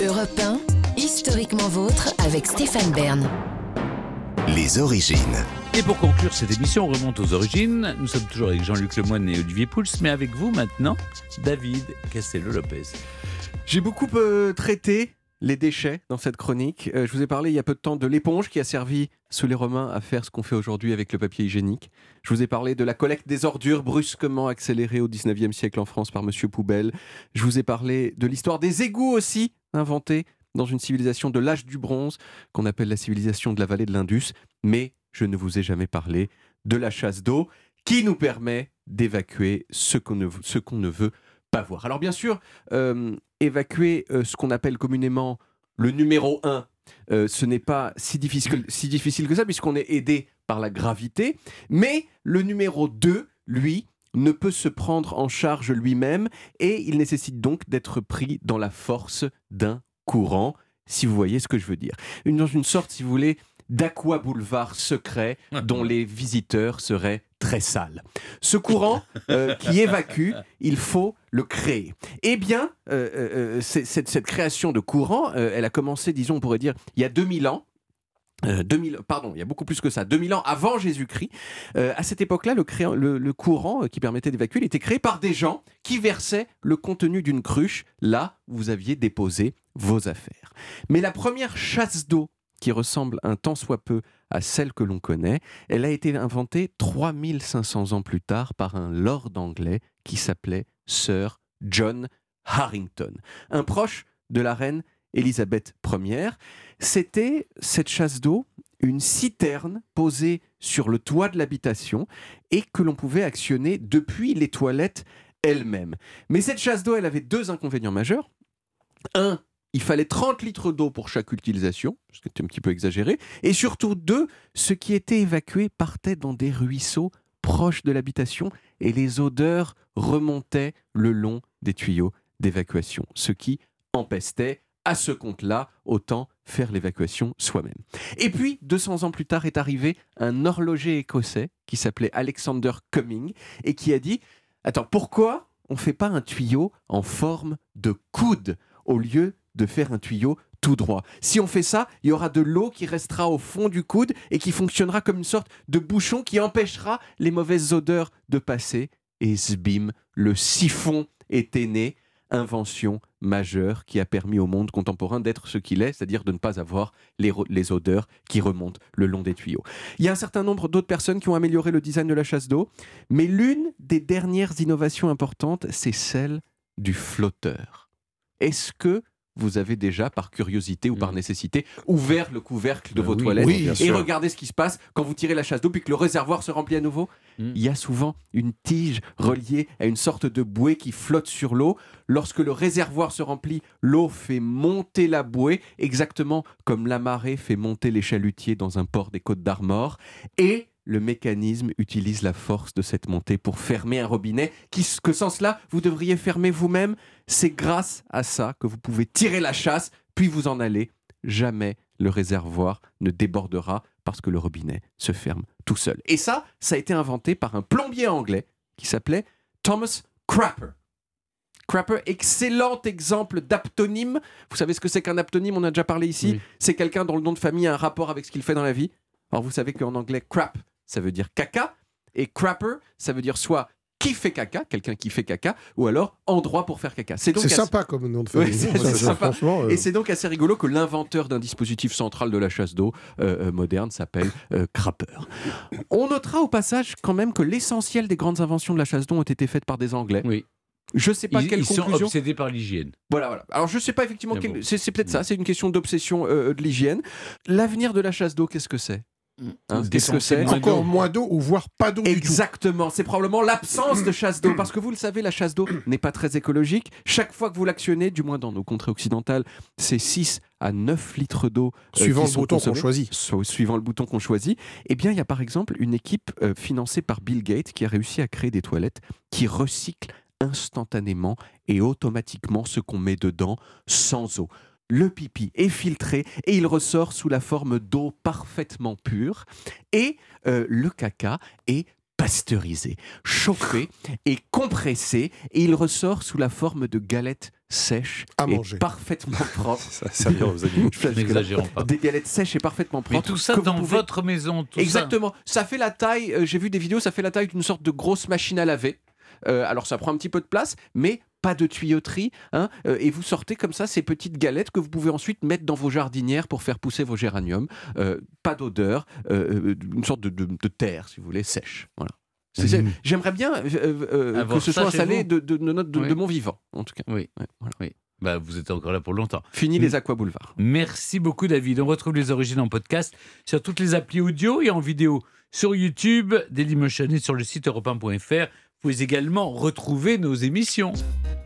Europe 1, historiquement vôtre avec Stéphane Bern. Les origines. Et pour conclure cette émission, on remonte aux origines. Nous sommes toujours avec Jean-Luc Lemoyne et Olivier Pouls, mais avec vous maintenant, David Castello-Lopez. J'ai beaucoup euh, traité les déchets dans cette chronique. Euh, je vous ai parlé il y a peu de temps de l'éponge qui a servi sous les Romains à faire ce qu'on fait aujourd'hui avec le papier hygiénique. Je vous ai parlé de la collecte des ordures brusquement accélérée au 19e siècle en France par Monsieur Poubelle. Je vous ai parlé de l'histoire des égouts aussi, inventés dans une civilisation de l'âge du bronze qu'on appelle la civilisation de la vallée de l'Indus. Mais je ne vous ai jamais parlé de la chasse d'eau qui nous permet d'évacuer ce qu'on ne, ce qu'on ne veut pas voir. Alors bien sûr, euh, évacuer euh, ce qu'on appelle communément le numéro 1, euh, ce n'est pas si difficile, que ça puisqu'on est aidé par la gravité, mais le numéro 2, lui, ne peut se prendre en charge lui-même et il nécessite donc d'être pris dans la force d'un courant, si vous voyez ce que je veux dire. Dans une sorte, si vous voulez, d'aqua boulevard secret dont les visiteurs seraient très sales. Ce courant euh, qui évacue, il faut le créer. Eh bien, euh, euh, cette, cette création de courant, elle a commencé, disons, on pourrait dire, il y a 2000 ans. Euh, 2000, pardon, il y a beaucoup plus que ça, 2000 ans avant Jésus-Christ. Euh, à cette époque-là, le, le- le courant qui permettait d'évacuer, il était créé par des gens qui versaient le contenu d'une cruche là où vous aviez déposé vos affaires. Mais la première chasse d'eau qui ressemble un tant soit peu à celle que l'on connaît, elle a été inventée 3500 ans plus tard par un lord anglais qui s'appelait Sir John Harrington, un proche de la reine Élisabeth Ier. C'était cette chasse d'eau une citerne posée sur le toit de l'habitation et que l'on pouvait actionner depuis les toilettes elles-mêmes. Mais cette chasse d'eau, elle avait deux inconvénients majeurs. Un, il fallait 30 litres d'eau pour chaque utilisation, ce qui était un petit peu exagéré. Et surtout, deux, ce qui était évacué partait dans des ruisseaux proches de l'habitation et les odeurs remontaient le long des tuyaux d'évacuation, ce qui empestait. À ce compte-là, autant faire l'évacuation soi-même. Et puis, 200 ans plus tard, est arrivé un horloger écossais qui s'appelait Alexander Cumming et qui a dit Attends, pourquoi on ne fait pas un tuyau en forme de coude au lieu de faire un tuyau tout droit. Si on fait ça, il y aura de l'eau qui restera au fond du coude et qui fonctionnera comme une sorte de bouchon qui empêchera les mauvaises odeurs de passer. Et zbim, le siphon était né, invention majeure qui a permis au monde contemporain d'être ce qu'il est, c'est-à-dire de ne pas avoir les, les odeurs qui remontent le long des tuyaux. Il y a un certain nombre d'autres personnes qui ont amélioré le design de la chasse d'eau, mais l'une des dernières innovations importantes, c'est celle du flotteur. Est-ce que vous avez déjà, par curiosité ou par Mm. nécessité, ouvert le couvercle de Bah vos oui, toilettes oui, et regardez ce qui se passe quand vous tirez la chasse d'eau puis que le réservoir se remplit à nouveau Mm. Il y a souvent une tige reliée à une sorte de bouée qui flotte sur l'eau. Lorsque le réservoir se remplit, l'eau fait monter la bouée, exactement comme la marée fait monter les chalutiers dans un port des Côtes d'Armor. Et le mécanisme utilise la force de cette montée pour fermer un robinet, qui, que sans cela, vous devriez fermer vous-même. C'est grâce à ça que vous pouvez tirer la chasse, puis vous en aller. Jamais le réservoir ne débordera parce que le robinet se ferme tout seul. Et ça, ça a été inventé par un plombier anglais qui s'appelait Thomas Crapper. Crapper, excellent exemple d'aptonyme. Vous savez ce que c'est qu'un aptonyme? On a déjà parlé ici. Oui. C'est quelqu'un dont le nom de famille a un rapport avec ce qu'il fait dans la vie. Alors vous savez qu'en anglais, crap, ça veut dire caca. Et crapper, ça veut dire soit qui fait caca, quelqu'un qui fait caca, ou alors endroit pour faire caca. C'est donc assez- sympa comme nom de Ouais, famille. c'est sympa. Franchement, euh, Et c'est donc assez rigolo que l'inventeur d'un dispositif central de la chasse d'eau euh, euh, moderne s'appelle euh, Crapper. On notera au passage quand même que l'essentiel des grandes inventions de la chasse d'eau ont été faites par des Anglais. Oui. Je sais pas Ils, quelle ils sont conclusion. obsédés par l'hygiène. Voilà, voilà. Alors je sais pas effectivement. Quelle- bon. C'est peut-être ça. C'est une question d'obsession euh, de l'hygiène. L'avenir de la chasse d'eau, qu'est-ce que c'est? Hein, Qu'est-ce que c'est encore moins d'eau ou voire pas d'eau du tout. Exactement, c'est probablement l'absence de chasse d'eau. Parce que vous le savez, la chasse d'eau n'est pas très écologique. Chaque fois que vous l'actionnez, du moins dans nos contrées occidentales, c'est 6 à 9 litres d'eau. euh, Suivant le bouton qu'on choisit. Su- Suivant le bouton qu'on choisit. Eh bien, il y a par exemple une équipe euh, financée par Bill Gates qui a réussi à créer des toilettes qui recyclent instantanément et automatiquement ce qu'on met dedans sans eau. Le pipi est filtré et il ressort sous la forme d'eau parfaitement pure. Et euh, le caca est pasteurisé, chauffé et compressé et il ressort sous la forme de galettes sèches À et manger. parfaitement propres. Ça servir aux animaux. Je place jusque-là. N'exagérons pas. Des galettes sèches et parfaitement Mais propres. tout ça dans pouvez- votre maison, tout ça. Exactement. Ça fait la taille, euh, j'ai vu des vidéos, ça fait la taille d'une sorte de grosse machine à laver. Euh, alors ça prend un petit peu de place, mais pas de tuyauterie. hein, euh, et vous sortez comme ça ces petites galettes que vous pouvez ensuite mettre dans vos jardinières pour faire pousser vos géraniums. Euh, pas d'odeur, euh, une sorte de, de- de terre, si vous voulez, sèche. Voilà. Mmh. J'aimerais bien euh, euh, que ce soit installé vous. de, de- de notre- de- Oui. de mon vivant, en tout cas. Oui. Ouais, voilà. Bah, vous êtes encore là pour longtemps. Fini les aquaboulevards. Merci beaucoup, David. On retrouve les origines en podcast sur toutes les applis audio et en vidéo sur YouTube, Dailymotion et sur le site europe1.fr. Vous pouvez également retrouver nos émissions.